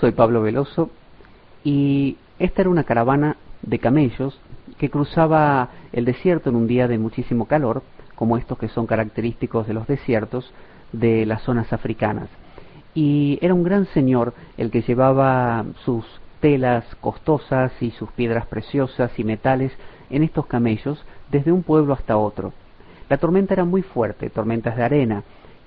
soy Pablo Veloso y esta era una caravana de camellos que cruzaba el desierto en un día de muchísimo calor, como estos que son característicos de los desiertos de las zonas africanas. Y era un gran señor el que llevaba sus telas costosas y sus piedras preciosas y metales en estos camellos desde un pueblo hasta otro. La tormenta era muy fuerte, tormentas de arena,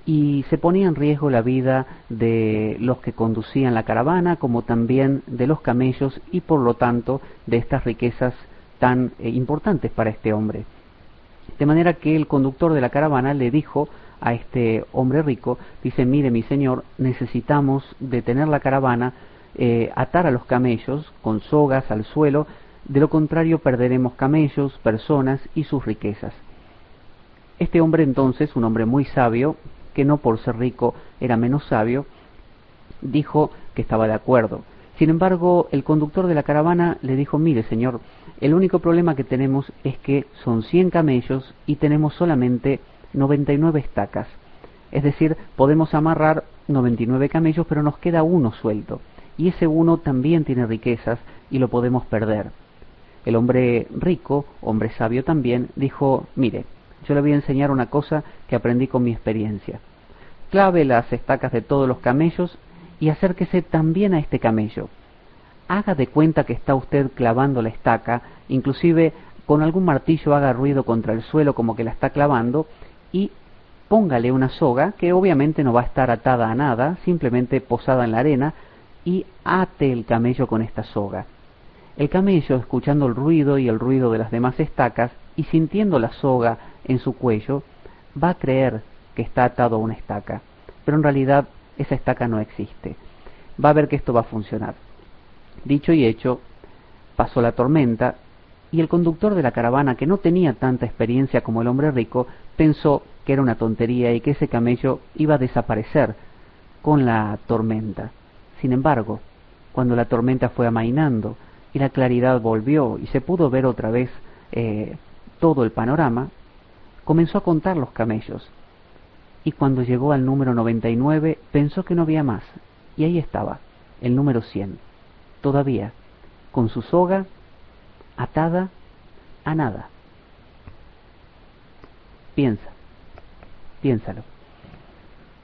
y se ponía en riesgo la vida de los que conducían la caravana, como también de los camellos y por lo tanto de estas riquezas tan eh, importantes para este hombre. De manera que el conductor de la caravana le dijo a este hombre rico, dice, mire mi señor, necesitamos detener la caravana, eh, atar a los camellos con sogas al suelo, de lo contrario perderemos camellos, personas y sus riquezas. Este hombre entonces, un hombre muy sabio, que no por ser rico era menos sabio, dijo que estaba de acuerdo. Sin embargo, el conductor de la caravana le dijo, mire señor, el único problema que tenemos es que son 100 camellos y tenemos solamente 99 estacas. Es decir, podemos amarrar 99 camellos, pero nos queda uno suelto. Y ese uno también tiene riquezas y lo podemos perder. El hombre rico, hombre sabio también, dijo, mire, yo le voy a enseñar una cosa que aprendí con mi experiencia. Clave las estacas de todos los camellos y acérquese también a este camello. Haga de cuenta que está usted clavando la estaca, inclusive con algún martillo haga ruido contra el suelo como que la está clavando y póngale una soga que obviamente no va a estar atada a nada, simplemente posada en la arena y ate el camello con esta soga. El camello, escuchando el ruido y el ruido de las demás estacas y sintiendo la soga en su cuello, va a creer que está atado a una estaca, pero en realidad esa estaca no existe. Va a ver que esto va a funcionar. Dicho y hecho, pasó la tormenta y el conductor de la caravana, que no tenía tanta experiencia como el hombre rico, pensó que era una tontería y que ese camello iba a desaparecer con la tormenta. Sin embargo, cuando la tormenta fue amainando y la claridad volvió y se pudo ver otra vez eh, todo el panorama, comenzó a contar los camellos. Y cuando llegó al número 99 pensó que no había más. Y ahí estaba, el número 100, todavía, con su soga atada a nada. Piensa, piénsalo.